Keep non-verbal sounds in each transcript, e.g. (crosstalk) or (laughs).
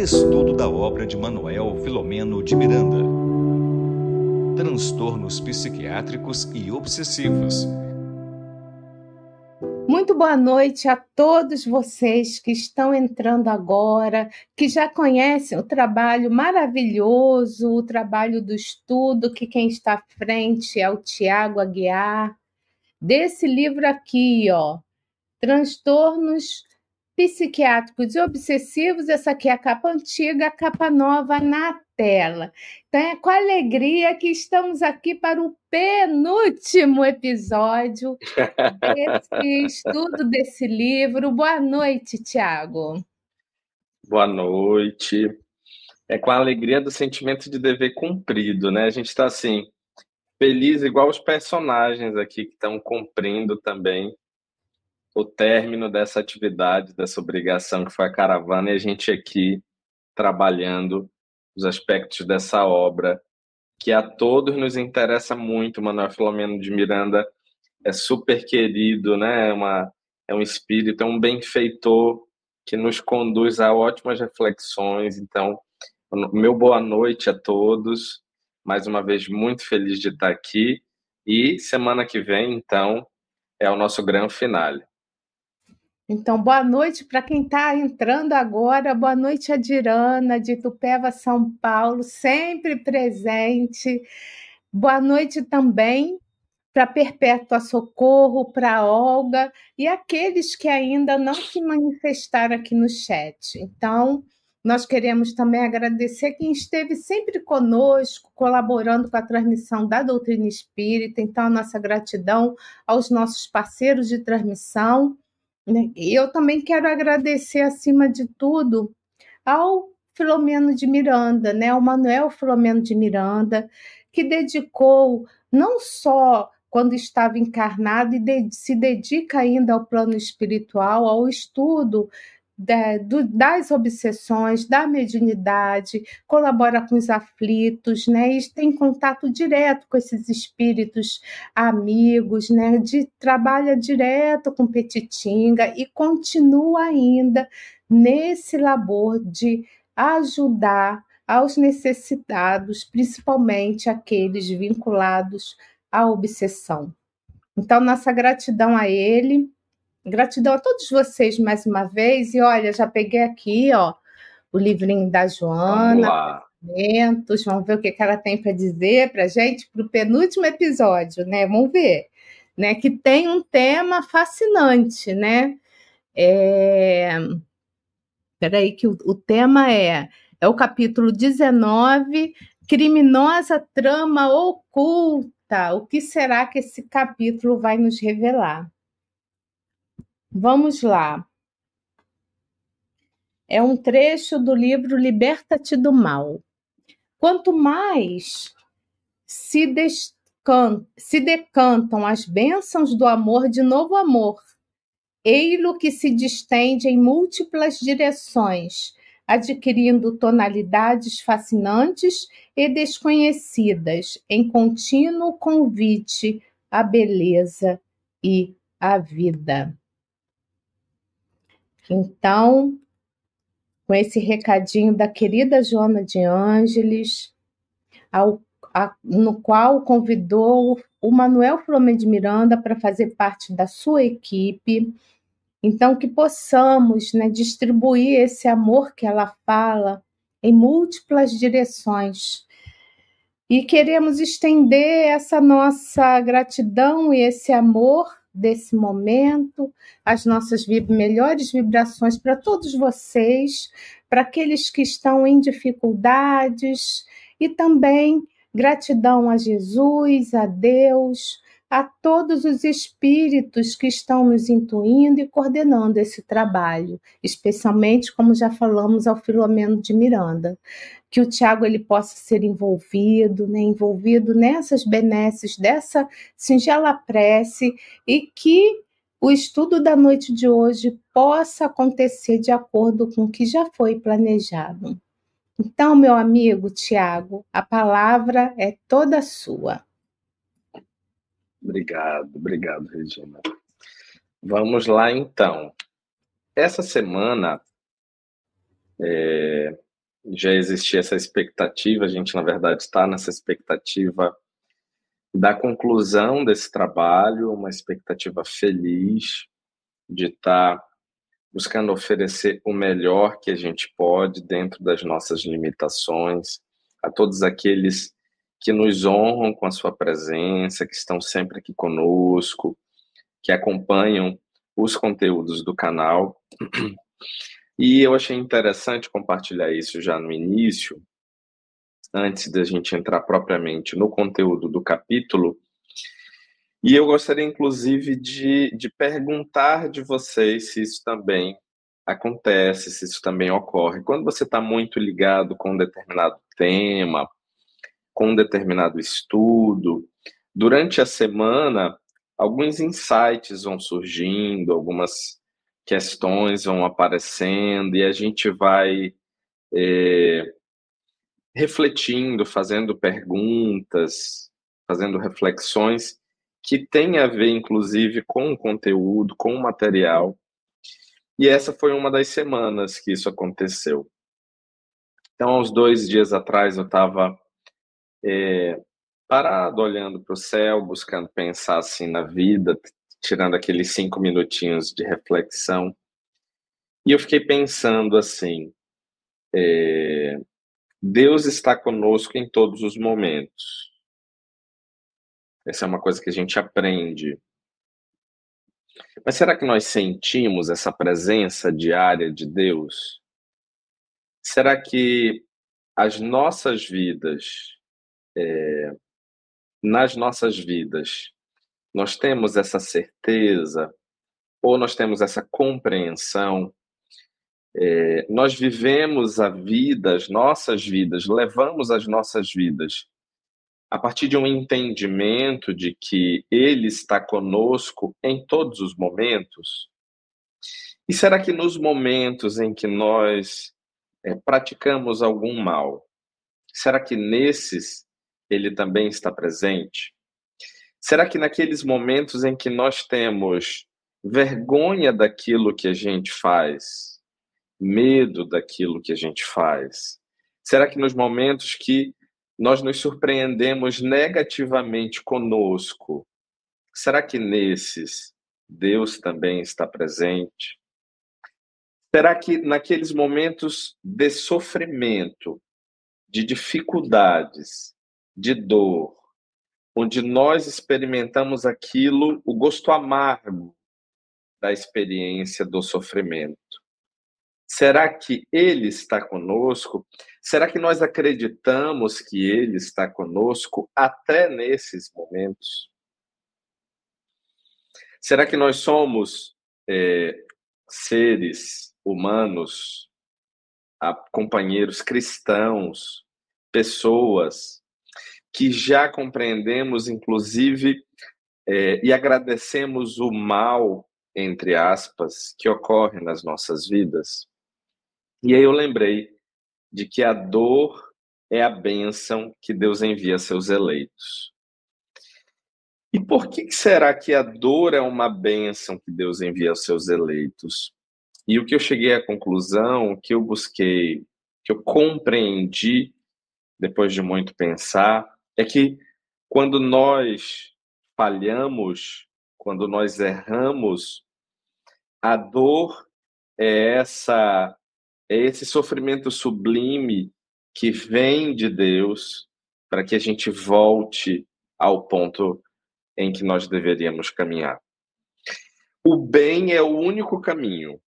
Estudo da obra de Manuel Filomeno de Miranda. Transtornos psiquiátricos e obsessivos. Muito boa noite a todos vocês que estão entrando agora, que já conhecem o trabalho maravilhoso, o trabalho do estudo, que quem está à frente é o Tiago Aguiar, desse livro aqui, ó, Transtornos psiquiátricos e obsessivos, essa aqui é a capa antiga, a capa nova na tela. Então é com alegria que estamos aqui para o penúltimo episódio (laughs) desse estudo desse livro. Boa noite, Tiago. Boa noite. É com a alegria do sentimento de dever cumprido, né? A gente está assim, feliz igual os personagens aqui que estão cumprindo também o término dessa atividade, dessa obrigação que foi a caravana, e a gente aqui trabalhando os aspectos dessa obra, que a todos nos interessa muito. Manuel Filomeno de Miranda é super querido, né? é, uma, é um espírito, é um benfeitor que nos conduz a ótimas reflexões. Então, meu boa noite a todos. Mais uma vez, muito feliz de estar aqui. E semana que vem, então, é o nosso grande finale. Então, boa noite para quem está entrando agora. Boa noite, Adirana, de Tupéva, São Paulo, sempre presente. Boa noite também para Perpétua Socorro, para Olga e aqueles que ainda não se manifestaram aqui no chat. Então, nós queremos também agradecer quem esteve sempre conosco, colaborando com a transmissão da doutrina espírita. Então, a nossa gratidão aos nossos parceiros de transmissão? E eu também quero agradecer, acima de tudo, ao Filomeno de Miranda, né? o Manuel Filomeno de Miranda, que dedicou não só quando estava encarnado e de, se dedica ainda ao plano espiritual, ao estudo da, do, das obsessões, da mediunidade, colabora com os aflitos, né? E tem contato direto com esses espíritos amigos, né? De, trabalha direto com Petitinga e continua ainda nesse labor de ajudar aos necessitados, principalmente aqueles vinculados à obsessão. Então, nossa gratidão a ele Gratidão a todos vocês mais uma vez. E olha, já peguei aqui, ó, o livrinho da Joana. Vamos, vamos ver o que, ela tem para dizer para gente para o penúltimo episódio, né? Vamos ver, né? Que tem um tema fascinante, né? É... Peraí, que o, o tema é, é o capítulo 19, Criminosa Trama Oculta. O que será que esse capítulo vai nos revelar? Vamos lá. É um trecho do livro Liberta-te do Mal. Quanto mais se, se decantam as bênçãos do amor de novo amor, ei-lo que se distende em múltiplas direções, adquirindo tonalidades fascinantes e desconhecidas, em contínuo convite à beleza e à vida. Então, com esse recadinho da querida Joana de Ângeles, no qual convidou o Manuel Flamengo de Miranda para fazer parte da sua equipe. Então, que possamos né, distribuir esse amor que ela fala em múltiplas direções. E queremos estender essa nossa gratidão e esse amor desse momento, as nossas melhores vibrações para todos vocês, para aqueles que estão em dificuldades e também gratidão a Jesus, a Deus, a todos os espíritos que estão nos intuindo e coordenando esse trabalho, especialmente, como já falamos, ao Filomeno de Miranda que o Tiago ele possa ser envolvido, né, envolvido nessas benesses dessa singela prece e que o estudo da noite de hoje possa acontecer de acordo com o que já foi planejado. Então, meu amigo Tiago, a palavra é toda sua. Obrigado, obrigado, Regina. Vamos lá, então. Essa semana, é, já existia essa expectativa, a gente, na verdade, está nessa expectativa da conclusão desse trabalho, uma expectativa feliz de estar tá buscando oferecer o melhor que a gente pode dentro das nossas limitações, a todos aqueles que nos honram com a sua presença, que estão sempre aqui conosco, que acompanham os conteúdos do canal. E eu achei interessante compartilhar isso já no início, antes da gente entrar propriamente no conteúdo do capítulo. E eu gostaria, inclusive, de, de perguntar de vocês se isso também acontece, se isso também ocorre. Quando você está muito ligado com um determinado tema, com um determinado estudo, durante a semana, alguns insights vão surgindo, algumas questões vão aparecendo e a gente vai é, refletindo, fazendo perguntas, fazendo reflexões que têm a ver, inclusive, com o conteúdo, com o material. E essa foi uma das semanas que isso aconteceu. Então, uns dois dias atrás, eu estava é, parado, olhando para o céu, buscando pensar assim na vida, tirando aqueles cinco minutinhos de reflexão. E eu fiquei pensando assim: é, Deus está conosco em todos os momentos. Essa é uma coisa que a gente aprende. Mas será que nós sentimos essa presença diária de Deus? Será que as nossas vidas, é, nas nossas vidas, nós temos essa certeza ou nós temos essa compreensão é, nós vivemos a vida, as nossas vidas, levamos as nossas vidas a partir de um entendimento de que Ele está conosco em todos os momentos? E será que nos momentos em que nós é, praticamos algum mal, será que nesses Ele também está presente? Será que naqueles momentos em que nós temos vergonha daquilo que a gente faz, medo daquilo que a gente faz? Será que nos momentos que nós nos surpreendemos negativamente conosco, será que nesses Deus também está presente? Será que naqueles momentos de sofrimento, de dificuldades, de dor, onde nós experimentamos aquilo, o gosto amargo da experiência do sofrimento, Será que Ele está conosco? Será que nós acreditamos que Ele está conosco até nesses momentos? Será que nós somos é, seres humanos, companheiros cristãos, pessoas que já compreendemos, inclusive, é, e agradecemos o mal, entre aspas, que ocorre nas nossas vidas? E aí eu lembrei de que a dor é a bênção que Deus envia a seus eleitos. E por que será que a dor é uma bênção que Deus envia aos seus eleitos? E o que eu cheguei à conclusão, que eu busquei, que eu compreendi depois de muito pensar, é que quando nós falhamos, quando nós erramos, a dor é essa é esse sofrimento sublime que vem de Deus para que a gente volte ao ponto em que nós deveríamos caminhar. O bem é o único caminho.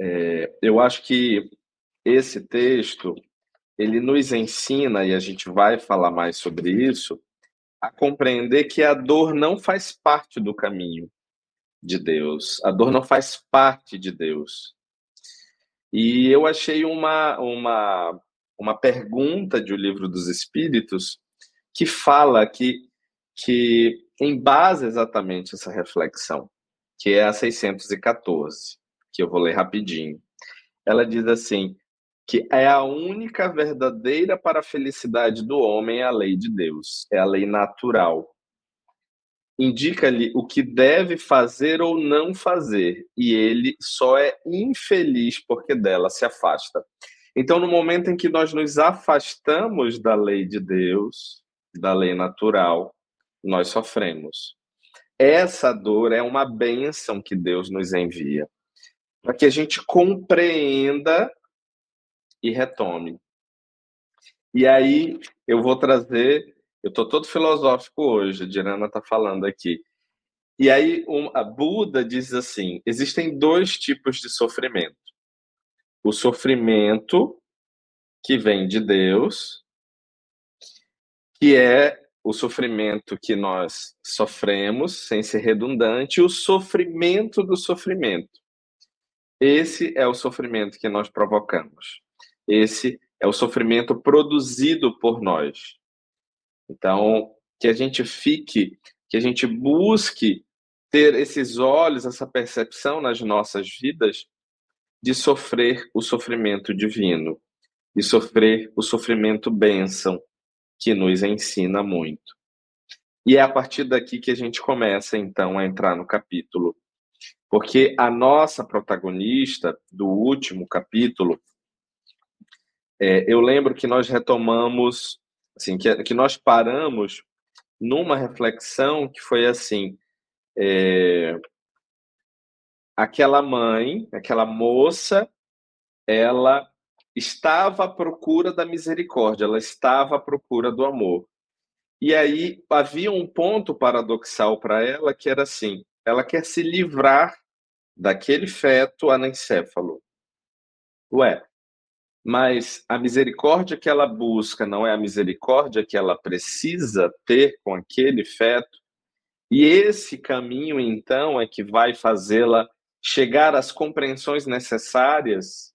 É, eu acho que esse texto ele nos ensina e a gente vai falar mais sobre isso a compreender que a dor não faz parte do caminho de Deus. A dor não faz parte de Deus. E eu achei uma, uma, uma pergunta de O Livro dos Espíritos que fala que, que embasa exatamente essa reflexão, que é a 614, que eu vou ler rapidinho. Ela diz assim: que é a única verdadeira para a felicidade do homem é a lei de Deus, é a lei natural. indica-lhe o que deve fazer ou não fazer, e ele só é infeliz porque dela se afasta. Então, no momento em que nós nos afastamos da lei de Deus, da lei natural, nós sofremos. Essa dor é uma bênção que Deus nos envia, para que a gente compreenda e retome. E aí eu vou trazer, eu estou todo filosófico hoje, a Dirana está falando aqui. E aí um, a Buda diz assim: existem dois tipos de sofrimento. O sofrimento que vem de Deus, que é o sofrimento que nós sofremos, sem ser redundante, o sofrimento do sofrimento. Esse é o sofrimento que nós provocamos. Esse é o sofrimento produzido por nós. Então, que a gente fique, que a gente busque ter esses olhos, essa percepção nas nossas vidas de sofrer o sofrimento divino, de sofrer o sofrimento bênção, que nos ensina muito. E é a partir daqui que a gente começa, então, a entrar no capítulo. Porque a nossa protagonista do último capítulo, é, eu lembro que nós retomamos, assim, que, que nós paramos numa reflexão que foi assim: é, aquela mãe, aquela moça, ela estava à procura da misericórdia, ela estava à procura do amor. E aí havia um ponto paradoxal para ela que era assim: ela quer se livrar daquele feto anencéfalo. Ué, mas a misericórdia que ela busca não é a misericórdia que ela precisa ter com aquele feto. E esse caminho, então, é que vai fazê-la chegar às compreensões necessárias,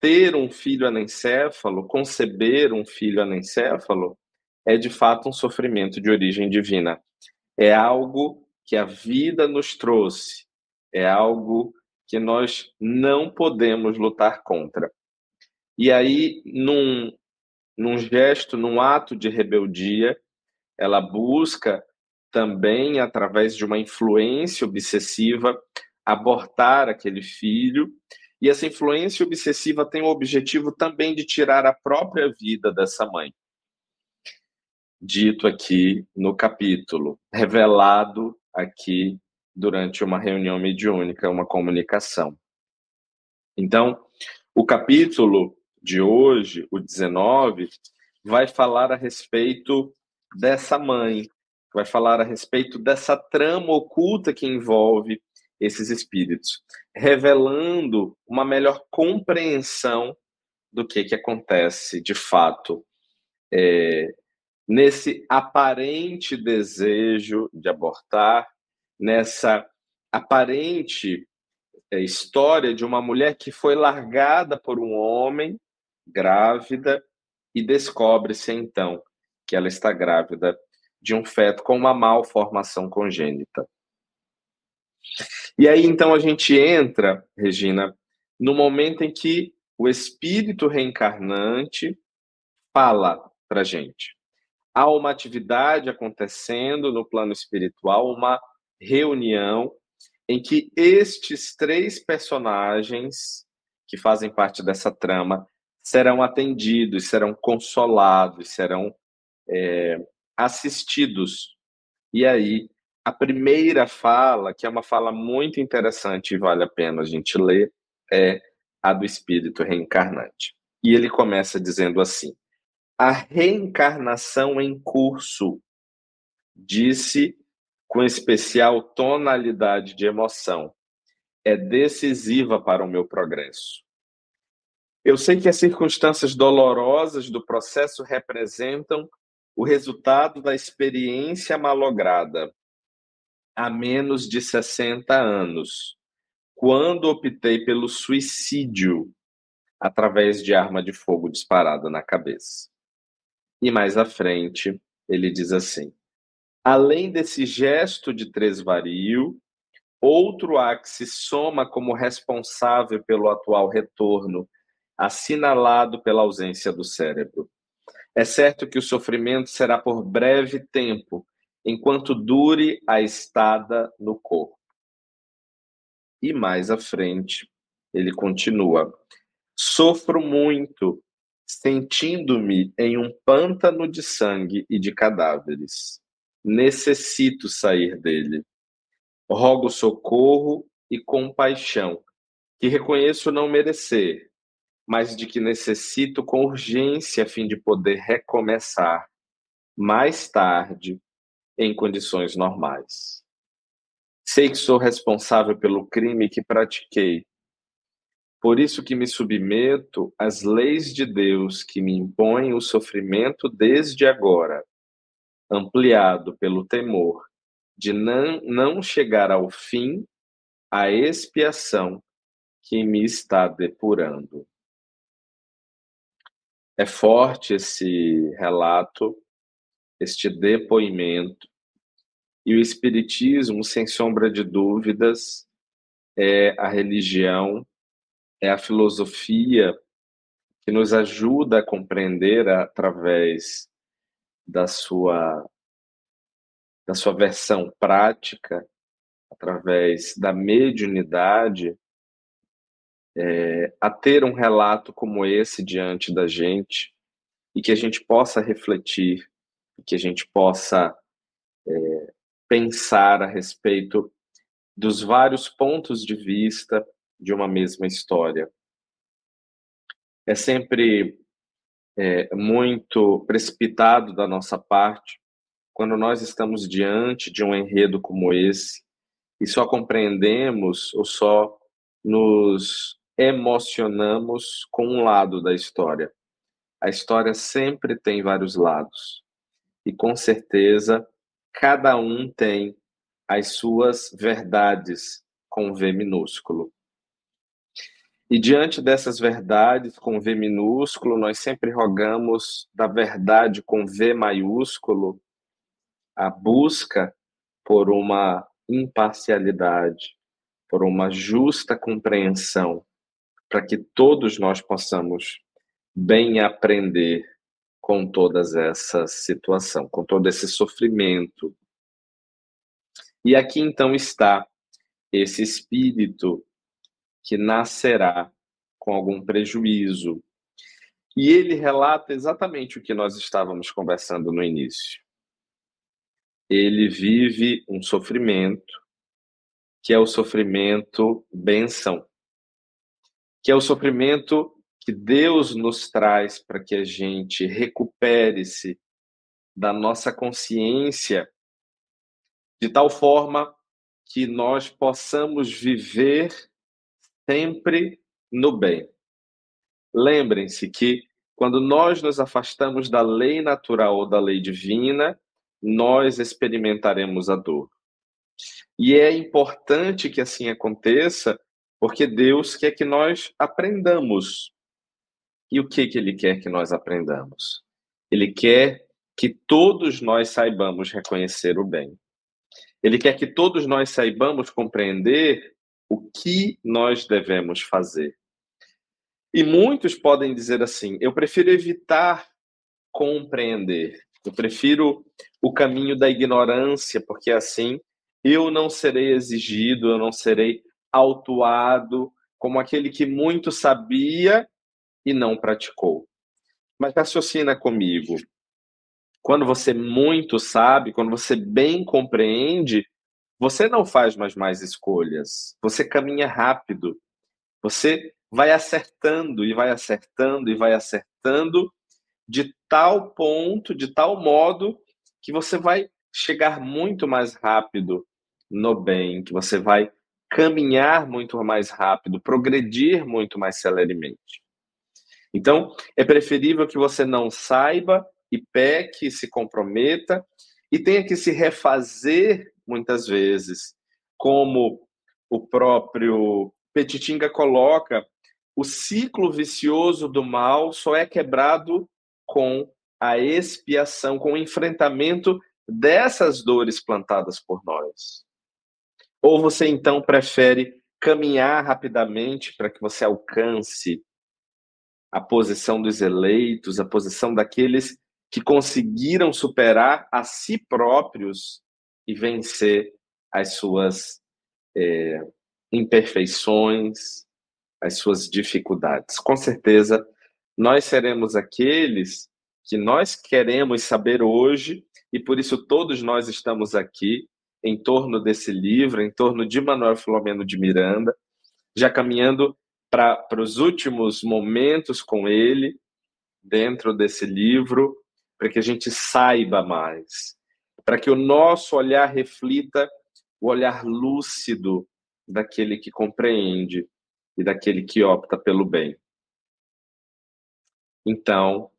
ter um filho anencéfalo, conceber um filho anencéfalo, é de fato um sofrimento de origem divina. É algo que a vida nos trouxe, é algo que nós não podemos lutar contra. E aí, num, num gesto, num ato de rebeldia, ela busca também, através de uma influência obsessiva, abortar aquele filho. E essa influência obsessiva tem o objetivo também de tirar a própria vida dessa mãe. Dito aqui no capítulo, revelado aqui durante uma reunião mediúnica, uma comunicação. Então, o capítulo de hoje, o 19, vai falar a respeito dessa mãe, vai falar a respeito dessa trama oculta que envolve esses espíritos, revelando uma melhor compreensão do que, que acontece de fato é, nesse aparente desejo de abortar, nessa aparente é, história de uma mulher que foi largada por um homem grávida e descobre-se então que ela está grávida de um feto com uma malformação congênita. E aí então a gente entra, Regina, no momento em que o espírito reencarnante fala para gente. Há uma atividade acontecendo no plano espiritual, uma reunião em que estes três personagens que fazem parte dessa trama serão atendidos, serão consolados, serão é, assistidos. E aí, a primeira fala, que é uma fala muito interessante e vale a pena a gente ler, é a do espírito reencarnante. E ele começa dizendo assim: A reencarnação em curso, disse com especial tonalidade de emoção, é decisiva para o meu progresso. Eu sei que as circunstâncias dolorosas do processo representam o resultado da experiência malograda há menos de 60 anos, quando optei pelo suicídio através de arma de fogo disparada na cabeça. E mais à frente, ele diz assim: além desse gesto de tresvario, outro há que se soma como responsável pelo atual retorno assinalado pela ausência do cérebro. É certo que o sofrimento será por breve tempo enquanto dure a estada no corpo. E mais à frente, ele continua: Sofro muito, sentindo-me em um pântano de sangue e de cadáveres. Necessito sair dele. Rogo socorro e compaixão, que reconheço não merecer, mas de que necessito com urgência a fim de poder recomeçar mais tarde em condições normais. Sei que sou responsável pelo crime que pratiquei. Por isso que me submeto às leis de Deus que me impõem o sofrimento desde agora, ampliado pelo temor de não, não chegar ao fim a expiação que me está depurando. É forte esse relato, este depoimento, e o Espiritismo, sem sombra de dúvidas, é a religião, é a filosofia que nos ajuda a compreender através da sua da sua versão prática, através da mediunidade, é, a ter um relato como esse diante da gente e que a gente possa refletir, que a gente possa é, pensar a respeito dos vários pontos de vista de uma mesma história. É sempre é, muito precipitado da nossa parte quando nós estamos diante de um enredo como esse e só compreendemos ou só nos emocionamos com um lado da história. A história sempre tem vários lados. E com certeza cada um tem as suas verdades com V minúsculo. E diante dessas verdades com V minúsculo, nós sempre rogamos da verdade com V maiúsculo a busca por uma imparcialidade, por uma justa compreensão, para que todos nós possamos bem aprender com todas essa situação, com todo esse sofrimento. E aqui então está esse espírito que nascerá com algum prejuízo. E ele relata exatamente o que nós estávamos conversando no início. Ele vive um sofrimento, que é o sofrimento benção, que é o sofrimento que Deus nos traz para que a gente recupere-se da nossa consciência de tal forma que nós possamos viver sempre no bem. Lembrem-se que quando nós nos afastamos da lei natural ou da lei divina, nós experimentaremos a dor. E é importante que assim aconteça, porque Deus quer que nós aprendamos e o que, que ele quer que nós aprendamos? Ele quer que todos nós saibamos reconhecer o bem. Ele quer que todos nós saibamos compreender o que nós devemos fazer. E muitos podem dizer assim: eu prefiro evitar compreender, eu prefiro o caminho da ignorância, porque assim eu não serei exigido, eu não serei autuado como aquele que muito sabia e não praticou. Mas raciocina comigo. Quando você muito sabe, quando você bem compreende, você não faz mais mais escolhas. Você caminha rápido. Você vai acertando e vai acertando e vai acertando de tal ponto, de tal modo que você vai chegar muito mais rápido no bem, que você vai caminhar muito mais rápido, progredir muito mais celeremente. Então, é preferível que você não saiba e peque, se comprometa e tenha que se refazer muitas vezes, como o próprio Petitinga coloca, o ciclo vicioso do mal só é quebrado com a expiação, com o enfrentamento dessas dores plantadas por nós. Ou você então prefere caminhar rapidamente para que você alcance a posição dos eleitos, a posição daqueles que conseguiram superar a si próprios e vencer as suas é, imperfeições, as suas dificuldades. Com certeza, nós seremos aqueles que nós queremos saber hoje, e por isso todos nós estamos aqui em torno desse livro, em torno de Manuel Filomeno de Miranda, já caminhando para os últimos momentos com ele, dentro desse livro, para que a gente saiba mais, para que o nosso olhar reflita o olhar lúcido daquele que compreende e daquele que opta pelo bem. Então,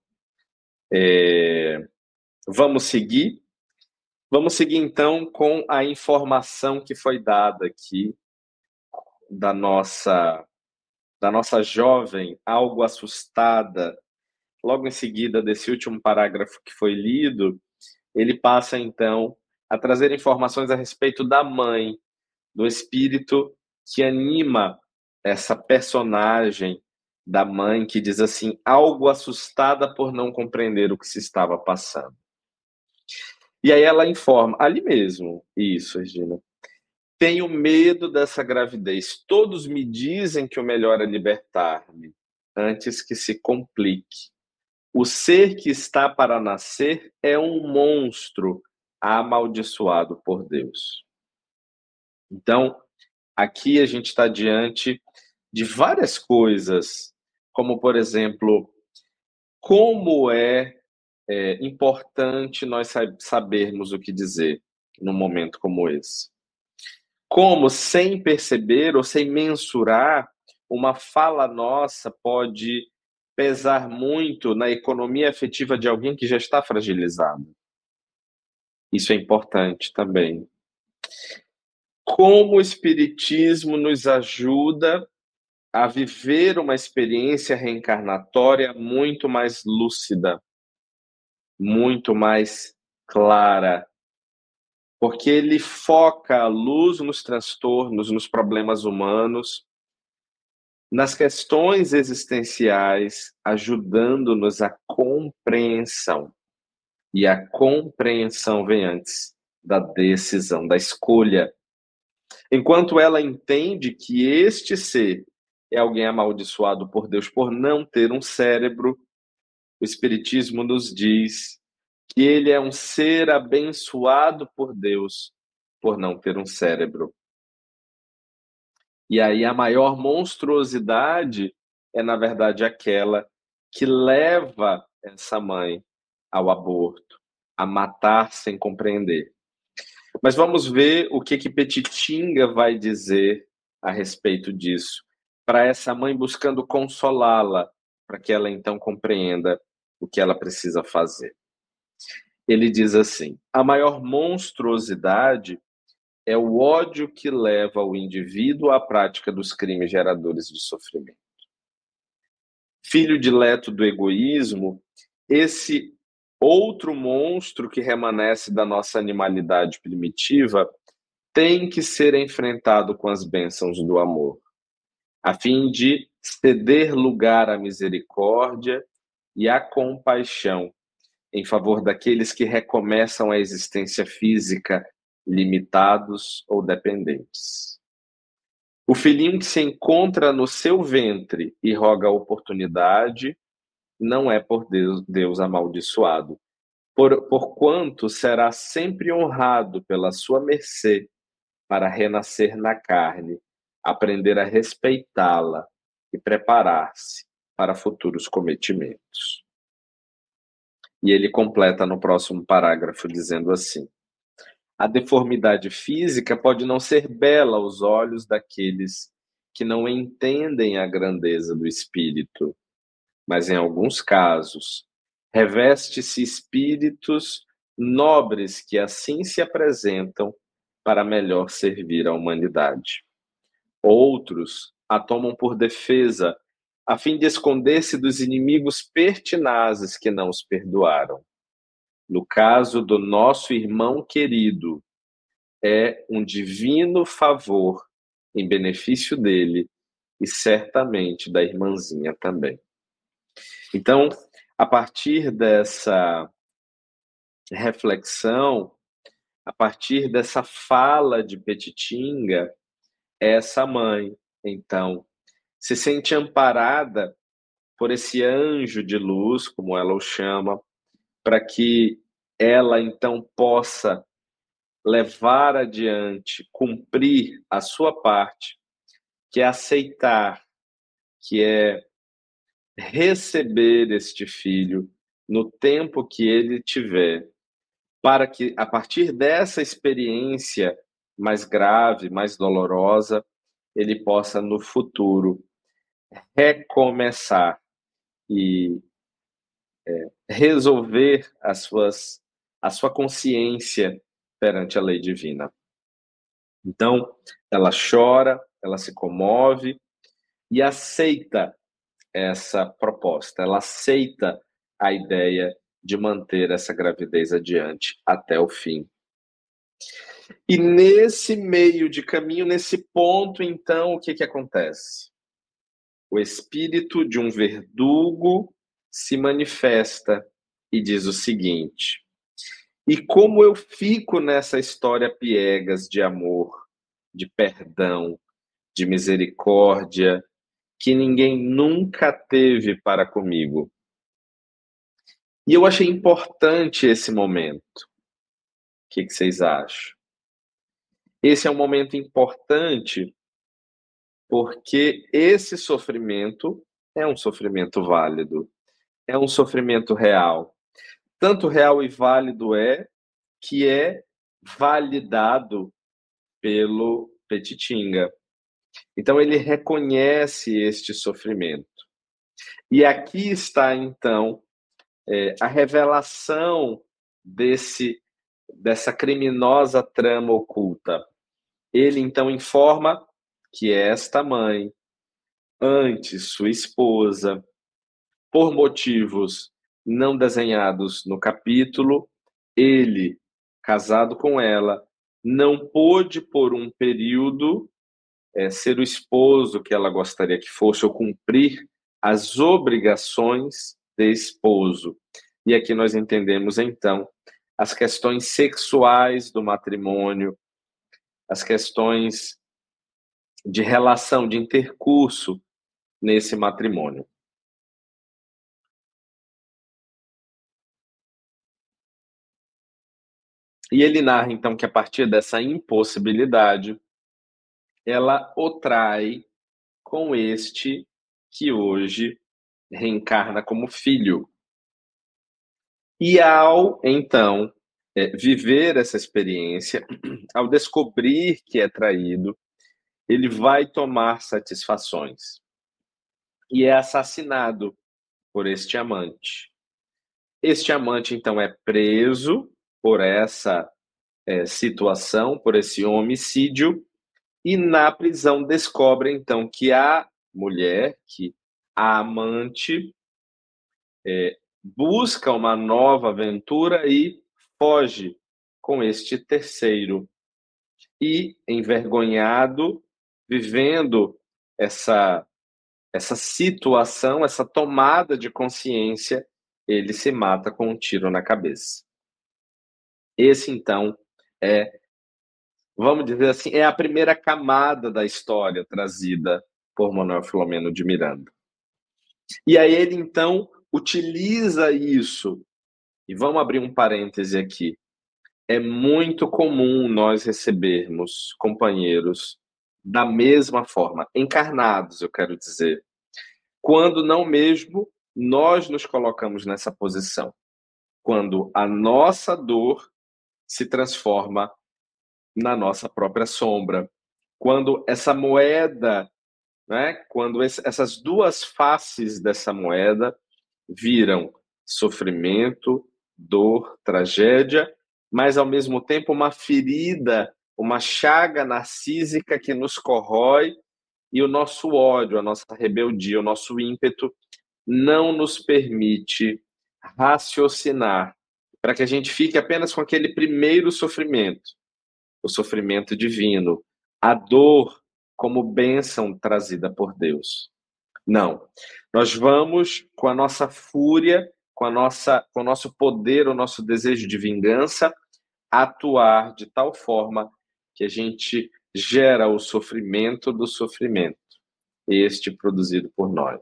é, vamos seguir. Vamos seguir então com a informação que foi dada aqui da nossa da nossa jovem, algo assustada. Logo em seguida desse último parágrafo que foi lido, ele passa então a trazer informações a respeito da mãe, do espírito que anima essa personagem da mãe que diz assim, algo assustada por não compreender o que se estava passando. E aí ela informa, ali mesmo, isso, Regina. Tenho medo dessa gravidez. Todos me dizem que o melhor é libertar-me antes que se complique. O ser que está para nascer é um monstro amaldiçoado por Deus. Então, aqui a gente está diante de várias coisas, como, por exemplo, como é, é importante nós sabermos o que dizer num momento como esse. Como, sem perceber ou sem mensurar, uma fala nossa pode pesar muito na economia afetiva de alguém que já está fragilizado. Isso é importante também como o Espiritismo nos ajuda a viver uma experiência reencarnatória muito mais lúcida, muito mais clara, porque ele foca a luz nos transtornos, nos problemas humanos, nas questões existenciais, ajudando-nos a compreensão. E a compreensão vem antes da decisão, da escolha Enquanto ela entende que este ser é alguém amaldiçoado por Deus por não ter um cérebro, o Espiritismo nos diz que ele é um ser abençoado por Deus por não ter um cérebro. E aí a maior monstruosidade é, na verdade, aquela que leva essa mãe ao aborto, a matar sem compreender. Mas vamos ver o que que Petitinga vai dizer a respeito disso, para essa mãe buscando consolá-la, para que ela então compreenda o que ela precisa fazer. Ele diz assim: a maior monstruosidade é o ódio que leva o indivíduo à prática dos crimes geradores de sofrimento. Filho dileto do egoísmo, esse outro monstro que remanesce da nossa animalidade primitiva tem que ser enfrentado com as bênçãos do amor, a fim de ceder lugar à misericórdia e à compaixão em favor daqueles que recomeçam a existência física limitados ou dependentes. O filhinho que se encontra no seu ventre e roga a oportunidade não é por Deus, Deus amaldiçoado, por, por quanto será sempre honrado pela sua mercê para renascer na carne, aprender a respeitá-la e preparar-se para futuros cometimentos. E ele completa no próximo parágrafo dizendo assim: A deformidade física pode não ser bela aos olhos daqueles que não entendem a grandeza do espírito, mas em alguns casos, reveste-se espíritos nobres que assim se apresentam para melhor servir à humanidade. Outros a tomam por defesa, a fim de esconder-se dos inimigos pertinazes que não os perdoaram. No caso do nosso irmão querido, é um divino favor em benefício dele e certamente da irmãzinha também. Então, a partir dessa reflexão, a partir dessa fala de Petitinga, essa mãe, então, se sente amparada por esse anjo de luz, como ela o chama, para que ela então possa levar adiante, cumprir a sua parte, que é aceitar, que é receber este filho no tempo que ele tiver, para que a partir dessa experiência mais grave, mais dolorosa, ele possa no futuro recomeçar e é, resolver as suas a sua consciência perante a lei divina. Então, ela chora, ela se comove e aceita essa proposta, ela aceita a ideia de manter essa gravidez adiante até o fim. E nesse meio de caminho, nesse ponto, então, o que, que acontece? O espírito de um verdugo se manifesta e diz o seguinte: e como eu fico nessa história piegas de amor, de perdão, de misericórdia, que ninguém nunca teve para comigo. E eu achei importante esse momento. O que, que vocês acham? Esse é um momento importante porque esse sofrimento é um sofrimento válido, é um sofrimento real tanto real e válido é que é validado pelo Petitinga. Então ele reconhece este sofrimento. E aqui está então é, a revelação desse dessa criminosa trama oculta. Ele então informa que esta mãe, antes sua esposa, por motivos não desenhados no capítulo, ele, casado com ela, não pôde por um período é, ser o esposo que ela gostaria que fosse ou cumprir as obrigações de esposo. E aqui nós entendemos então as questões sexuais do matrimônio, as questões de relação, de intercurso nesse matrimônio. E ele narra, então, que a partir dessa impossibilidade, ela o trai com este que hoje reencarna como filho. E ao, então, é, viver essa experiência, (clears throat) ao descobrir que é traído, ele vai tomar satisfações. E é assassinado por este amante. Este amante, então, é preso por essa é, situação, por esse homicídio, e na prisão descobre então que a mulher, que a amante, é, busca uma nova aventura e foge com este terceiro. E, envergonhado, vivendo essa, essa situação, essa tomada de consciência, ele se mata com um tiro na cabeça. Esse, então, é, vamos dizer assim, é a primeira camada da história trazida por Manuel Filomeno de Miranda. E aí ele, então, utiliza isso. E vamos abrir um parêntese aqui. É muito comum nós recebermos companheiros da mesma forma, encarnados, eu quero dizer, quando não mesmo nós nos colocamos nessa posição. Quando a nossa dor se transforma na nossa própria sombra. Quando essa moeda, né, quando essas duas faces dessa moeda viram sofrimento, dor, tragédia, mas ao mesmo tempo uma ferida, uma chaga narcísica que nos corrói e o nosso ódio, a nossa rebeldia, o nosso ímpeto não nos permite raciocinar para que a gente fique apenas com aquele primeiro sofrimento, o sofrimento divino, a dor como bênção trazida por Deus. Não. Nós vamos com a nossa fúria, com, a nossa, com o nosso poder, o nosso desejo de vingança, atuar de tal forma que a gente gera o sofrimento do sofrimento, este produzido por nós.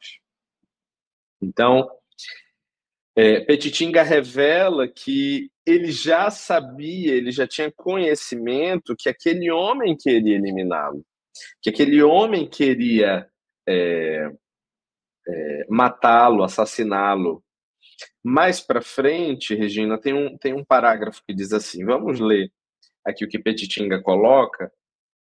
Então, é, Petitinga revela que ele já sabia, ele já tinha conhecimento que aquele homem queria eliminá-lo, que aquele homem queria é, é, matá-lo, assassiná-lo. Mais para frente, Regina, tem um, tem um parágrafo que diz assim: vamos ler aqui o que Petitinga coloca.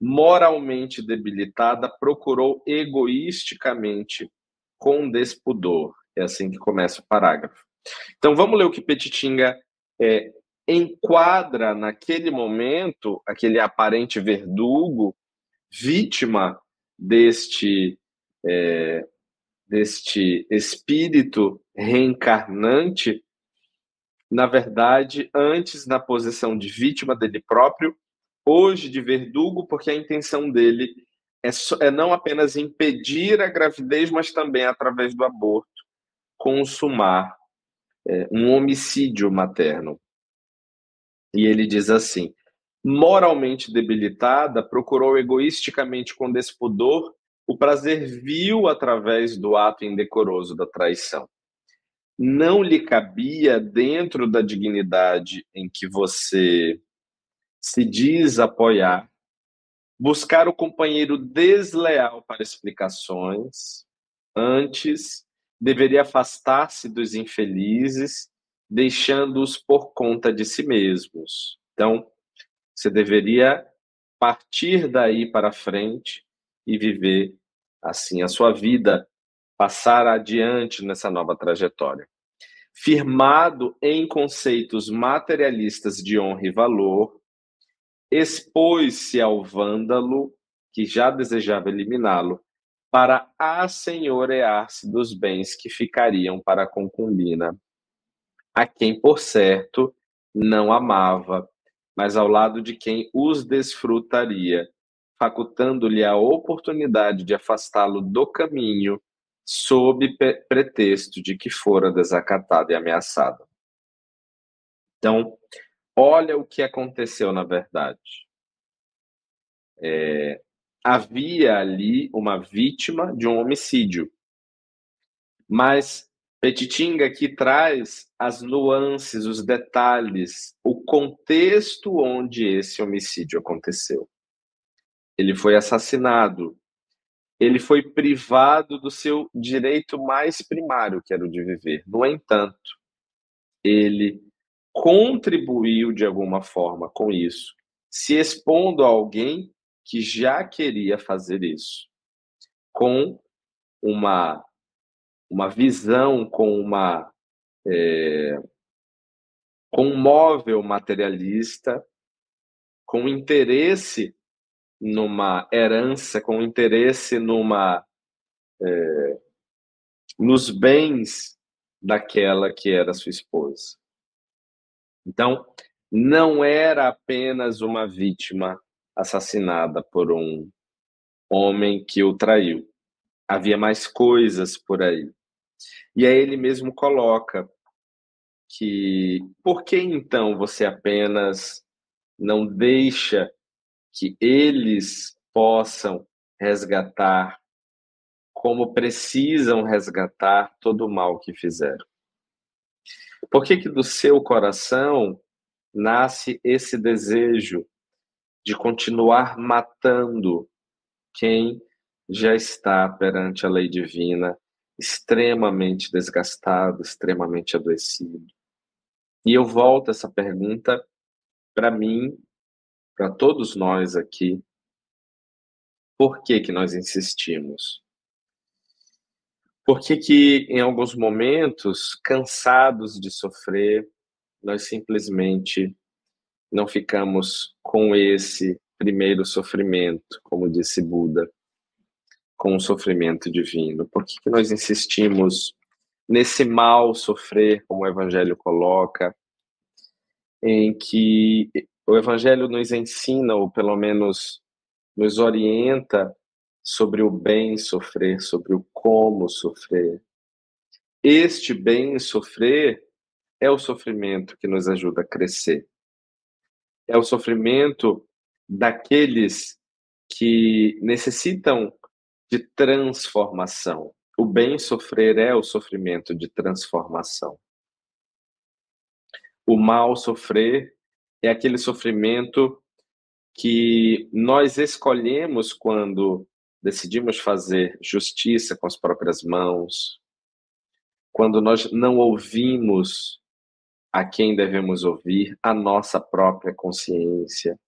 Moralmente debilitada, procurou egoisticamente, com despudor. É assim que começa o parágrafo. Então vamos ler o que Petitinga é, enquadra naquele momento aquele aparente verdugo, vítima deste é, deste espírito reencarnante, na verdade, antes na posição de vítima dele próprio, hoje de verdugo, porque a intenção dele é, é não apenas impedir a gravidez, mas também, através do aborto, consumar é, um homicídio materno. E ele diz assim: moralmente debilitada, procurou egoisticamente com despudor o prazer vil através do ato indecoroso da traição. Não lhe cabia, dentro da dignidade em que você se diz apoiar, buscar o companheiro desleal para explicações, antes deveria afastar-se dos infelizes, deixando-os por conta de si mesmos. Então, você deveria partir daí para frente e viver assim a sua vida, passar adiante nessa nova trajetória. Firmado em conceitos materialistas de honra e valor, expôs-se ao vândalo, que já desejava eliminá-lo, para assenhorear-se dos bens que ficariam para a concubina, a quem, por certo, não amava, mas ao lado de quem os desfrutaria, facultando-lhe a oportunidade de afastá-lo do caminho, sob pretexto de que fora desacatado e ameaçado. Então, olha o que aconteceu na verdade. É, havia ali uma vítima de um homicídio, mas Petitinga aqui traz as nuances, os detalhes, o contexto onde esse homicídio aconteceu ele foi assassinado, ele foi privado do seu direito mais primário, que era o de viver. No entanto, ele contribuiu de alguma forma com isso, se expondo a alguém que já queria fazer isso, com uma, uma visão, com uma é, com um móvel materialista, com interesse numa herança, com interesse numa é, nos bens daquela que era sua esposa. Então, não era apenas uma vítima assassinada por um homem que o traiu. Havia mais coisas por aí. E aí ele mesmo coloca que por que então você apenas não deixa que eles possam resgatar como precisam resgatar todo o mal que fizeram. Por que que do seu coração nasce esse desejo de continuar matando quem já está perante a lei divina, extremamente desgastado, extremamente adoecido? E eu volto essa pergunta para mim para todos nós aqui, por que, que nós insistimos? Por que, que, em alguns momentos, cansados de sofrer, nós simplesmente não ficamos com esse primeiro sofrimento, como disse Buda, com o sofrimento divino? Por que, que nós insistimos nesse mal sofrer, como o Evangelho coloca, em que o Evangelho nos ensina, ou pelo menos nos orienta, sobre o bem sofrer, sobre o como sofrer. Este bem sofrer é o sofrimento que nos ajuda a crescer. É o sofrimento daqueles que necessitam de transformação. O bem sofrer é o sofrimento de transformação. O mal sofrer é aquele sofrimento que nós escolhemos quando decidimos fazer justiça com as próprias mãos, quando nós não ouvimos a quem devemos ouvir, a nossa própria consciência,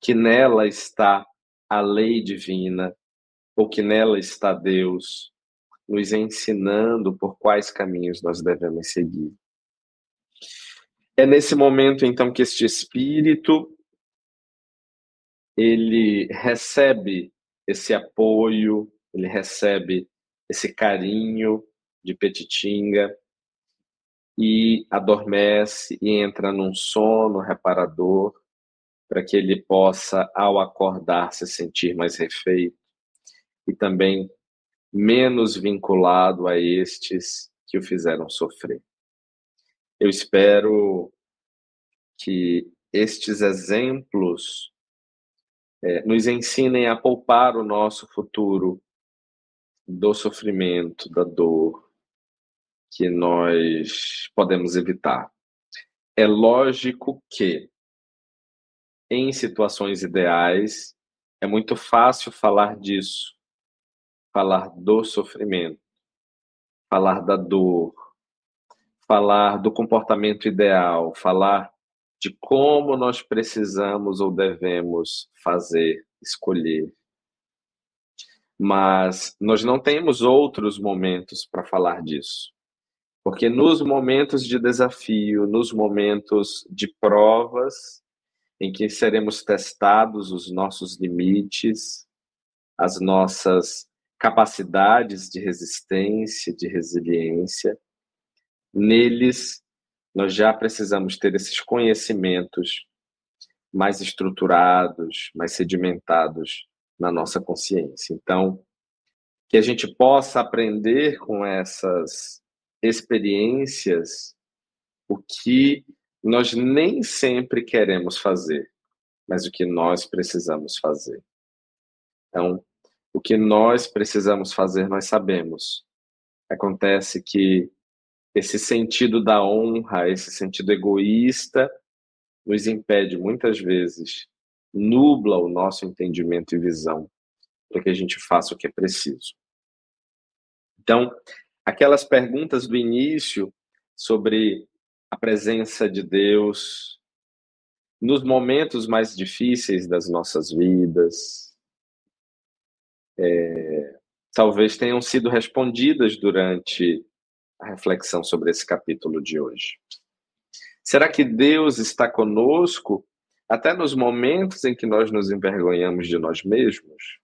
que nela está a lei divina, ou que nela está Deus, nos ensinando por quais caminhos nós devemos seguir. É nesse momento, então, que este espírito ele recebe esse apoio, ele recebe esse carinho de Petitinga e adormece e entra num sono reparador para que ele possa, ao acordar, se sentir mais refeito e também menos vinculado a estes que o fizeram sofrer. Eu espero que estes exemplos é, nos ensinem a poupar o nosso futuro do sofrimento, da dor que nós podemos evitar. É lógico que, em situações ideais, é muito fácil falar disso, falar do sofrimento, falar da dor, falar do comportamento ideal, falar de como nós precisamos ou devemos fazer, escolher. Mas nós não temos outros momentos para falar disso. Porque nos momentos de desafio, nos momentos de provas, em que seremos testados os nossos limites, as nossas capacidades de resistência, de resiliência, neles nós já precisamos ter esses conhecimentos mais estruturados, mais sedimentados na nossa consciência. Então, que a gente possa aprender com essas experiências o que nós nem sempre queremos fazer, mas o que nós precisamos fazer. Então, o que nós precisamos fazer, nós sabemos. Acontece que esse sentido da honra, esse sentido egoísta, nos impede muitas vezes, nubla o nosso entendimento e visão para que a gente faça o que é preciso. Então, aquelas perguntas do início sobre a presença de Deus nos momentos mais difíceis das nossas vidas, é, talvez tenham sido respondidas durante a reflexão sobre esse capítulo de hoje. Será que Deus está conosco até nos momentos em que nós nos envergonhamos de nós mesmos?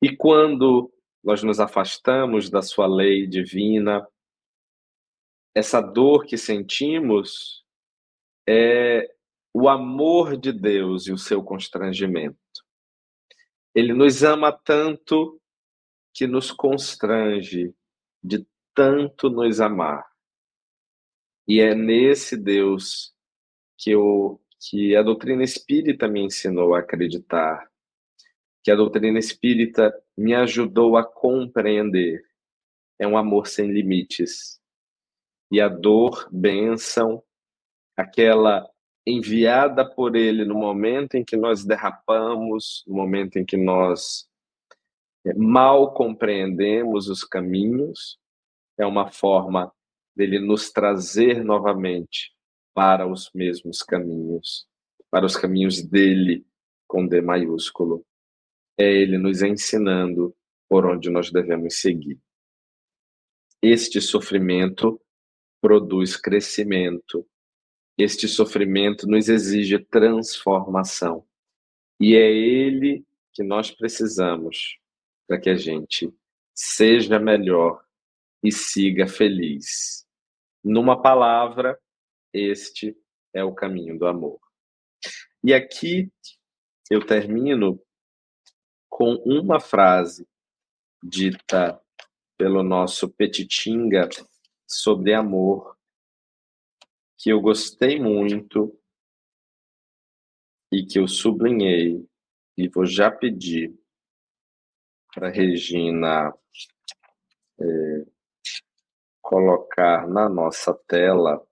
E quando nós nos afastamos da sua lei divina, essa dor que sentimos é o amor de Deus e o seu constrangimento. Ele nos ama tanto que nos constrange de tanto nos amar. E é nesse Deus que, eu, que a doutrina espírita me ensinou a acreditar, que a doutrina espírita me ajudou a compreender. É um amor sem limites. E a dor, bênção, aquela enviada por ele no momento em que nós derrapamos, no momento em que nós mal compreendemos os caminhos, é uma forma dele nos trazer novamente para os mesmos caminhos, para os caminhos dele, com D maiúsculo. É ele nos ensinando por onde nós devemos seguir. Este sofrimento produz crescimento. Este sofrimento nos exige transformação. E é ele que nós precisamos para que a gente seja melhor e siga feliz. Numa palavra, este é o caminho do amor. E aqui eu termino com uma frase dita pelo nosso Petitinga sobre amor, que eu gostei muito e que eu sublinhei e vou já pedir para Regina é, colocar na nossa tela,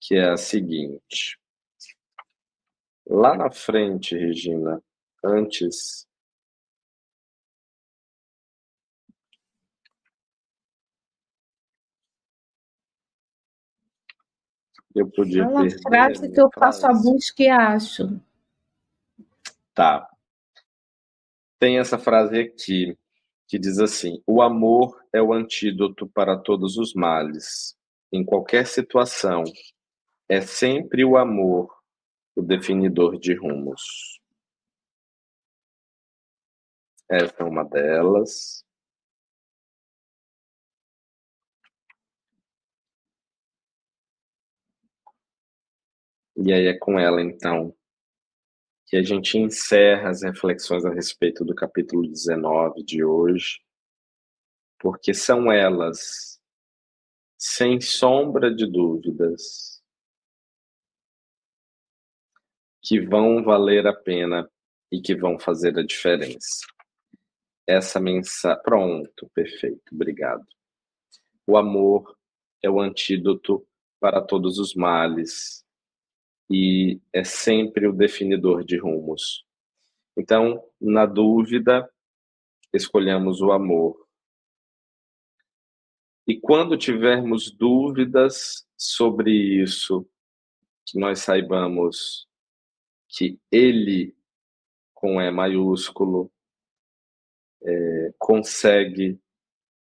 que é a seguinte. Lá na frente, Regina, antes eu podia Fala a frase que eu faço a busca e acho. Tá. Tem essa frase aqui que diz assim: O amor é o antídoto para todos os males. Em qualquer situação, é sempre o amor o definidor de rumos. Essa é uma delas. E aí é com ela, então, que a gente encerra as reflexões a respeito do capítulo 19 de hoje, porque são elas, sem sombra de dúvidas, que vão valer a pena e que vão fazer a diferença. Essa mensagem. Pronto, perfeito, obrigado. O amor é o antídoto para todos os males e é sempre o definidor de rumos. Então, na dúvida, escolhamos o amor. E quando tivermos dúvidas sobre isso, que nós saibamos que Ele, com E maiúsculo, é, consegue,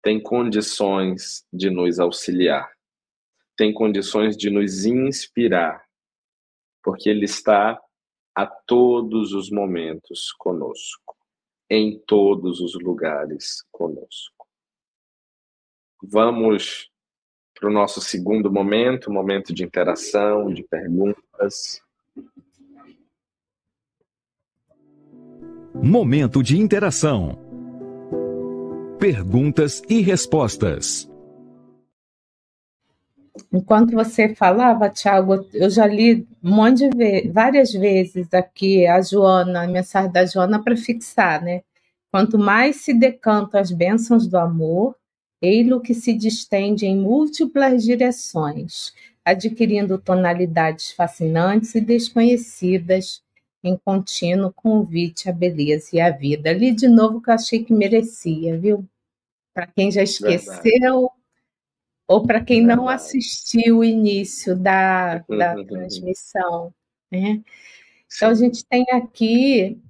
tem condições de nos auxiliar, tem condições de nos inspirar porque Ele está a todos os momentos conosco, em todos os lugares conosco. Vamos para o nosso segundo momento, momento de interação, de perguntas. Momento de interação. Perguntas e respostas. Enquanto você falava, Tiago, eu já li um monte de vezes, várias vezes aqui a Joana, a mensagem da Joana para fixar, né? Quanto mais se decantam as bênçãos do amor, ei-lo que se distende em múltiplas direções, adquirindo tonalidades fascinantes e desconhecidas, em contínuo convite à beleza e à vida. Li de novo que eu achei que merecia, viu? Para quem já esqueceu, Verdade ou para quem não assistiu o início da, da uhum. transmissão. Né? Então, a gente tem aqui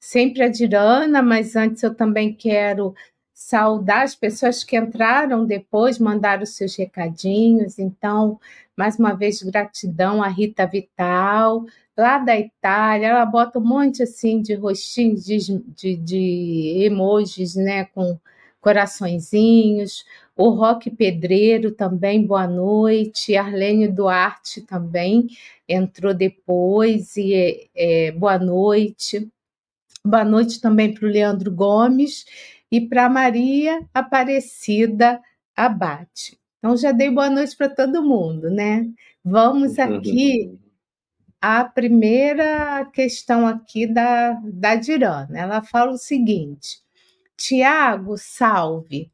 sempre a Dirana, mas antes eu também quero saudar as pessoas que entraram depois, mandaram seus recadinhos. Então, mais uma vez, gratidão à Rita Vital, lá da Itália. Ela bota um monte assim de rostinhos, de, de, de emojis, né, com coraçõezinhos. O Roque Pedreiro também, boa noite. Arlene Duarte também entrou depois e é, boa noite. Boa noite também para o Leandro Gomes e para Maria Aparecida Abate. Então já dei boa noite para todo mundo, né? Vamos aqui à primeira questão aqui da, da Dirana. Ela fala o seguinte: Tiago, salve.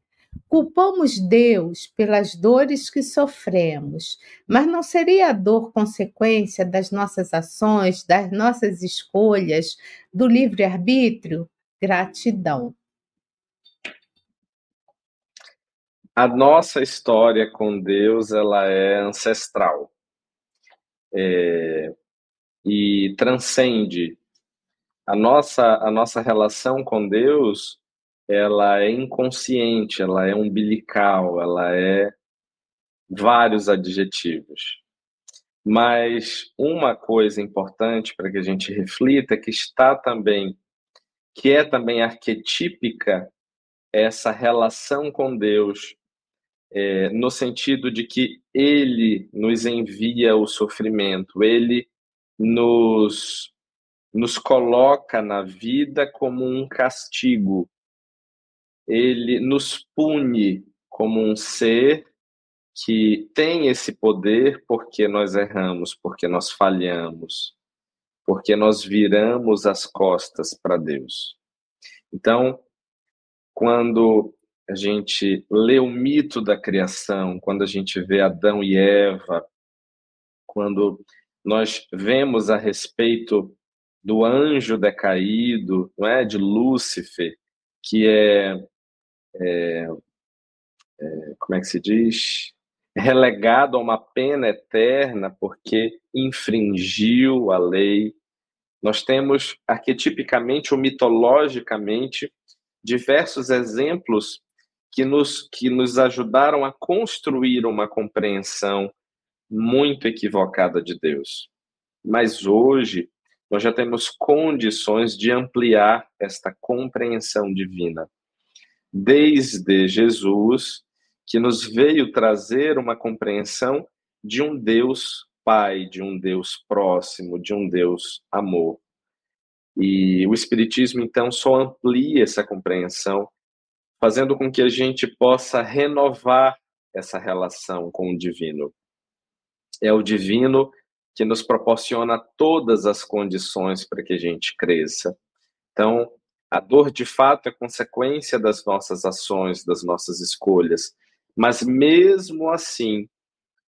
Culpamos Deus pelas dores que sofremos, mas não seria a dor consequência das nossas ações, das nossas escolhas, do livre-arbítrio? Gratidão. A nossa história com Deus ela é ancestral é, e transcende a nossa a nossa relação com Deus ela é inconsciente, ela é umbilical, ela é vários adjetivos. Mas uma coisa importante para que a gente reflita que está também, que é também arquetípica, é essa relação com Deus, é, no sentido de que Ele nos envia o sofrimento, Ele nos, nos coloca na vida como um castigo, ele nos pune como um ser que tem esse poder porque nós erramos, porque nós falhamos, porque nós viramos as costas para Deus. Então, quando a gente lê o mito da criação, quando a gente vê Adão e Eva, quando nós vemos a respeito do anjo decaído, não é, de Lúcifer, que é, é, é como é que se diz, relegado a uma pena eterna porque infringiu a lei. Nós temos arquetipicamente ou mitologicamente diversos exemplos que nos, que nos ajudaram a construir uma compreensão muito equivocada de Deus. Mas hoje, nós já temos condições de ampliar esta compreensão divina. Desde Jesus, que nos veio trazer uma compreensão de um Deus Pai, de um Deus próximo, de um Deus amor. E o Espiritismo, então, só amplia essa compreensão, fazendo com que a gente possa renovar essa relação com o divino. É o divino que nos proporciona todas as condições para que a gente cresça. Então, a dor de fato é consequência das nossas ações, das nossas escolhas. Mas mesmo assim,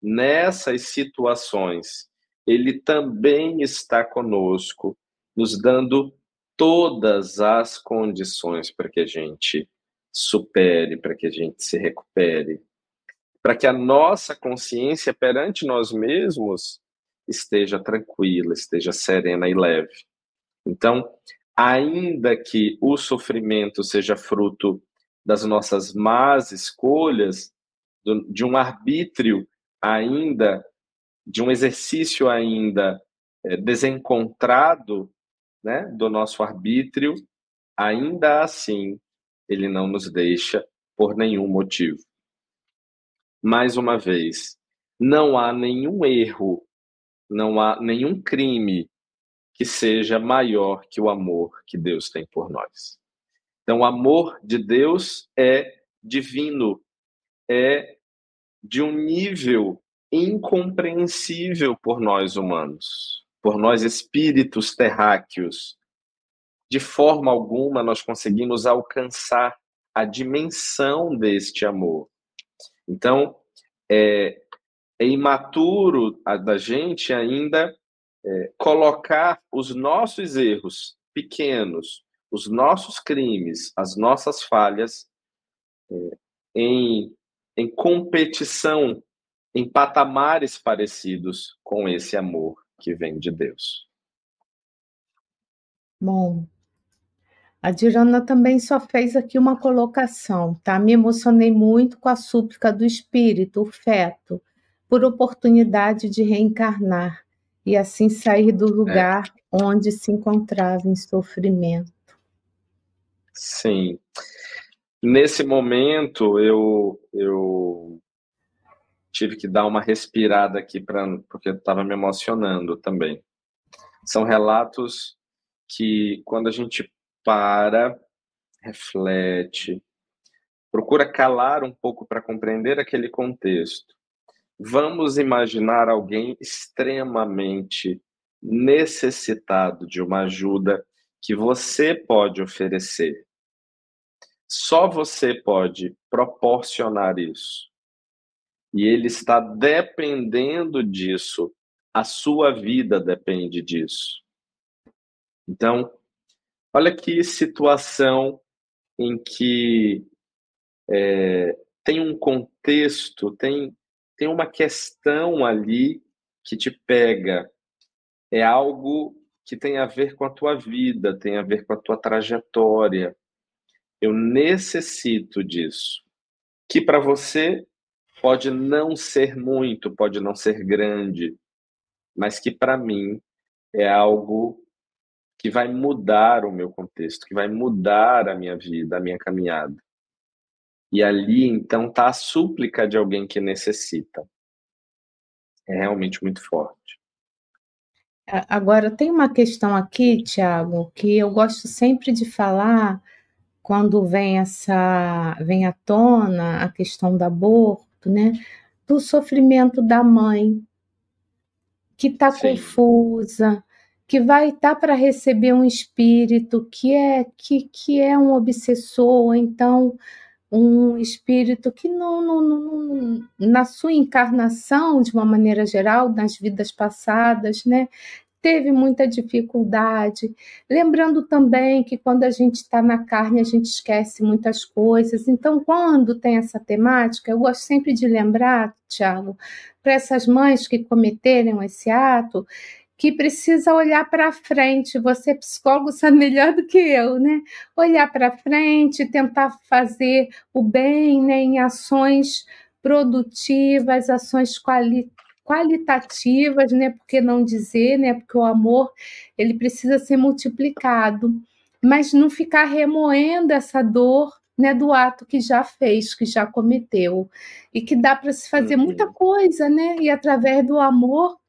nessas situações, ele também está conosco, nos dando todas as condições para que a gente supere, para que a gente se recupere, para que a nossa consciência perante nós mesmos esteja tranquila, esteja serena e leve. Então, ainda que o sofrimento seja fruto das nossas más escolhas, do, de um arbítrio ainda, de um exercício ainda é, desencontrado né, do nosso arbítrio, ainda assim ele não nos deixa por nenhum motivo. Mais uma vez, não há nenhum erro, não há nenhum crime que seja maior que o amor que Deus tem por nós. Então, o amor de Deus é divino, é de um nível incompreensível por nós humanos, por nós espíritos terráqueos. De forma alguma nós conseguimos alcançar a dimensão deste amor. Então, é, é imaturo da gente ainda é, colocar os nossos erros pequenos, os nossos crimes, as nossas falhas é, em, em competição, em patamares parecidos com esse amor que vem de Deus. Bom, a Dirana também só fez aqui uma colocação, tá? Me emocionei muito com a súplica do espírito, o feto, por oportunidade de reencarnar e assim sair do lugar é. onde se encontrava em sofrimento. Sim. Nesse momento, eu, eu tive que dar uma respirada aqui, pra, porque estava me emocionando também. São relatos que, quando a gente para, reflete, procura calar um pouco para compreender aquele contexto. Vamos imaginar alguém extremamente necessitado de uma ajuda que você pode oferecer. Só você pode proporcionar isso. E ele está dependendo disso. A sua vida depende disso. Então, olha que situação em que é, tem um contexto, tem, tem uma questão ali que te pega. É algo que tem a ver com a tua vida, tem a ver com a tua trajetória. Eu necessito disso. Que para você pode não ser muito, pode não ser grande, mas que para mim é algo que vai mudar o meu contexto, que vai mudar a minha vida, a minha caminhada. E ali, então, está a súplica de alguém que necessita. É realmente muito forte. Agora, tem uma questão aqui, Tiago, que eu gosto sempre de falar quando vem essa vem à tona a questão do aborto, né? Do sofrimento da mãe que está confusa, que vai estar tá para receber um espírito que é que, que é um obsessor, então um espírito que não, não, não, na sua encarnação, de uma maneira geral, nas vidas passadas, né, teve muita dificuldade. Lembrando também que quando a gente está na carne, a gente esquece muitas coisas. Então, quando tem essa temática, eu gosto sempre de lembrar, Tiago, para essas mães que cometeram esse ato, que precisa olhar para frente. Você, psicólogo, sabe melhor do que eu, né? Olhar para frente, tentar fazer o bem né, em ações produtivas, ações quali qualitativas, né? Por que não dizer, né? Porque o amor ele precisa ser multiplicado, mas não ficar remoendo essa dor né, do ato que já fez, que já cometeu, e que dá para se fazer uhum. muita coisa, né? E através do amor,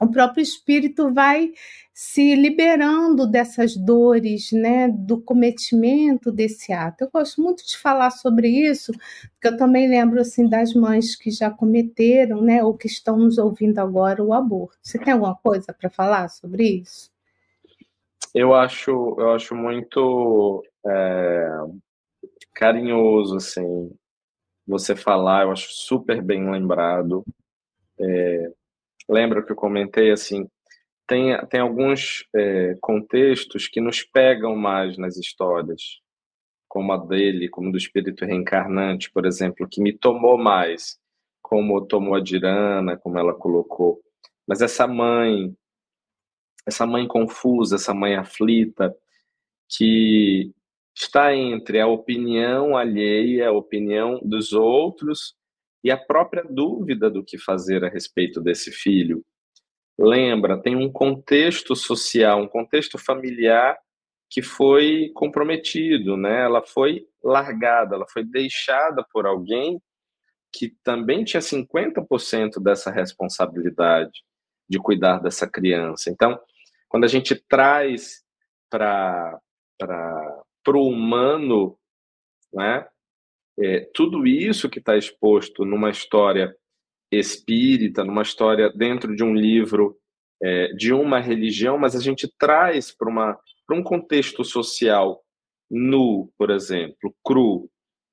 o próprio espírito vai se liberando dessas dores, né, do cometimento desse ato. Eu gosto muito de falar sobre isso, porque eu também lembro assim das mães que já cometeram, né, ou que estão nos ouvindo agora o aborto. Você tem alguma coisa para falar sobre isso? Eu acho, eu acho muito é, carinhoso assim você falar. Eu acho super bem lembrado. É, lembra que eu comentei assim tem, tem alguns é, contextos que nos pegam mais nas histórias, como a dele, como do espírito reencarnante, por exemplo, que me tomou mais, como tomou a Dirana, como ela colocou. Mas essa mãe, essa mãe confusa, essa mãe aflita, que está entre a opinião alheia, a opinião dos outros e a própria dúvida do que fazer a respeito desse filho lembra, tem um contexto social, um contexto familiar que foi comprometido, né? Ela foi largada, ela foi deixada por alguém que também tinha 50% dessa responsabilidade de cuidar dessa criança. Então, quando a gente traz para o humano, né, é, tudo isso que está exposto numa história espírita, numa história dentro de um livro é, de uma religião, mas a gente traz para um contexto social nu, por exemplo, cru.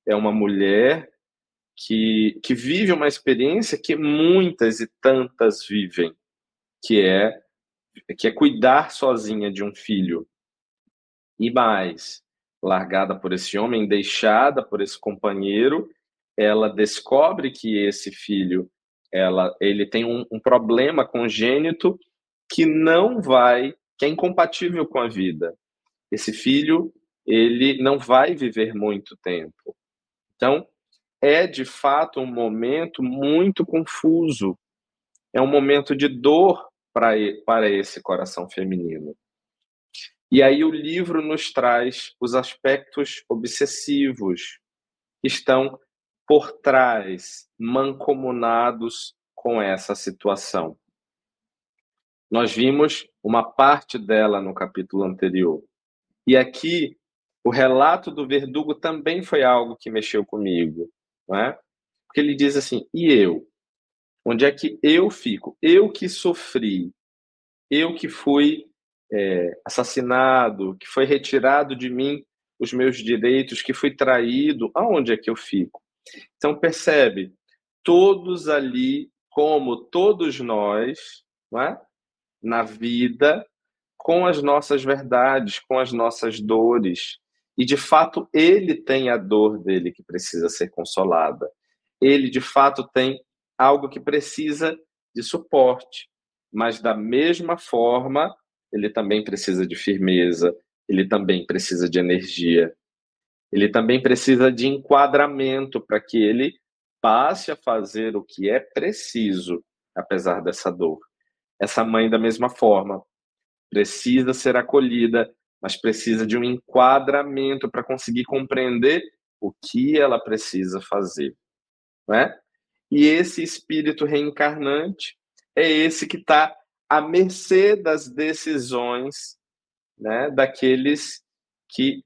É uma mulher que, que vive uma experiência que muitas e tantas vivem, que é que é cuidar sozinha de um filho. E mais, largada por esse homem, deixada por esse companheiro, ela descobre que esse filho ela, ele tem um, um problema congênito que não vai, que é incompatível com a vida. Esse filho, ele não vai viver muito tempo. Então, é de fato um momento muito confuso. É um momento de dor para, para esse coração feminino. E aí o livro nos traz os aspectos obsessivos que estão por trás, mancomunados com essa situação. Nós vimos uma parte dela no capítulo anterior. E aqui, o relato do verdugo também foi algo que mexeu comigo. Não é? Porque ele diz assim: e eu? Onde é que eu fico? Eu que sofri, eu que fui é, assassinado, que foi retirado de mim os meus direitos, que fui traído, aonde é que eu fico? Então, percebe, todos ali, como todos nós, é? na vida, com as nossas verdades, com as nossas dores. E, de fato, ele tem a dor dele que precisa ser consolada. Ele, de fato, tem algo que precisa de suporte. Mas, da mesma forma, ele também precisa de firmeza, ele também precisa de energia, ele também precisa de enquadramento para que ele passe a fazer o que é preciso, apesar dessa dor. Essa mãe, da mesma forma, precisa ser acolhida, mas precisa de um enquadramento para conseguir compreender o que ela precisa fazer. Né? E esse espírito reencarnante é esse que está à mercê das decisões né, daqueles que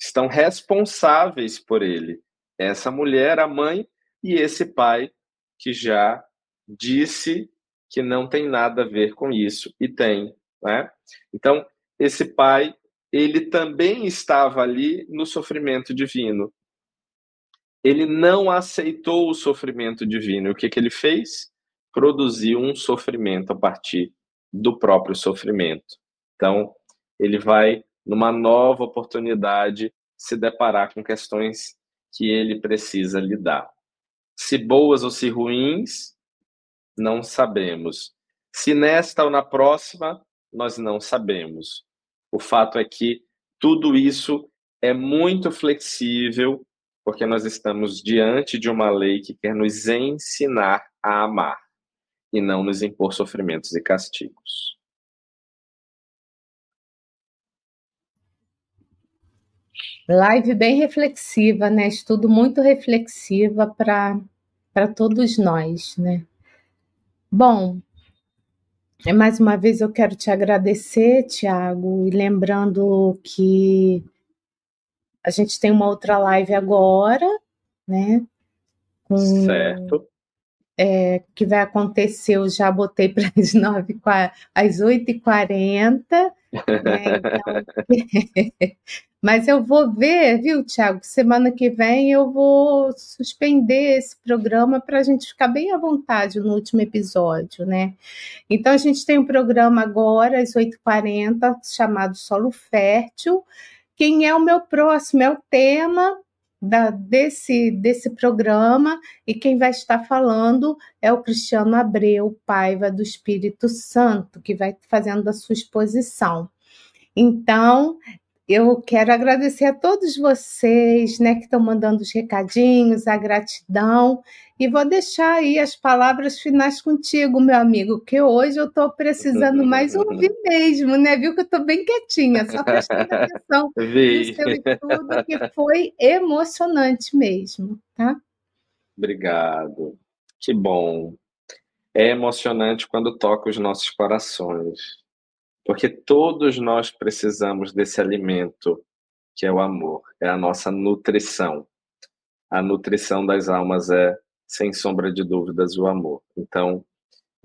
estão responsáveis por ele. Essa mulher, a mãe, e esse pai que já disse que não tem nada a ver com isso e tem, né? Então, esse pai, ele também estava ali no sofrimento divino. Ele não aceitou o sofrimento divino. O que, que ele fez? Produziu um sofrimento a partir do próprio sofrimento. Então, ele vai, numa nova oportunidade, se deparar com questões que ele precisa lidar. Se boas ou se ruins, não sabemos. Se nesta ou na próxima, nós não sabemos. O fato é que tudo isso é muito flexível, porque nós estamos diante de uma lei que quer nos ensinar a amar e não nos impor sofrimentos e castigos. Live bem reflexiva, né? Estudo muito reflexiva para todos nós, né? Bom, mais uma vez eu quero te agradecer, Tiago, e lembrando que a gente tem uma outra live agora, né? Com, certo. É, que vai acontecer, eu já botei para as, 9, às 8h40. Né? Então, (laughs) Mas eu vou ver, viu, Tiago? Semana que vem eu vou suspender esse programa para a gente ficar bem à vontade no último episódio, né? Então a gente tem um programa agora, às 8h40, chamado Solo Fértil. Quem é o meu próximo? É o tema da, desse, desse programa, e quem vai estar falando é o Cristiano Abreu, Paiva do Espírito Santo, que vai fazendo a sua exposição. Então, eu quero agradecer a todos vocês, né, que estão mandando os recadinhos, a gratidão, e vou deixar aí as palavras finais contigo, meu amigo, que hoje eu estou precisando mais ouvir mesmo, né? Viu que eu estou bem quietinha, só prestando atenção (laughs) no seu estudo, que foi emocionante mesmo, tá? Obrigado. Que bom. É emocionante quando toca os nossos corações porque todos nós precisamos desse alimento que é o amor, é a nossa nutrição. A nutrição das almas é, sem sombra de dúvidas, o amor. Então,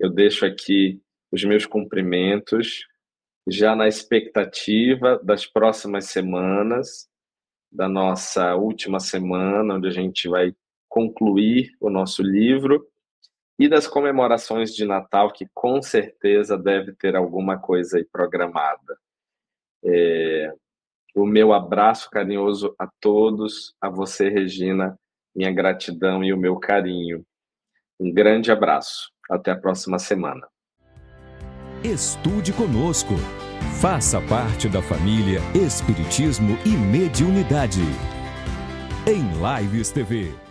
eu deixo aqui os meus cumprimentos, já na expectativa das próximas semanas, da nossa última semana, onde a gente vai concluir o nosso livro e das comemorações de Natal, que com certeza deve ter alguma coisa aí programada. É, o meu abraço carinhoso a todos, a você, Regina, minha gratidão e o meu carinho. Um grande abraço. Até a próxima semana. Estude conosco. Faça parte da família Espiritismo e Mediunidade. Em Lives TV.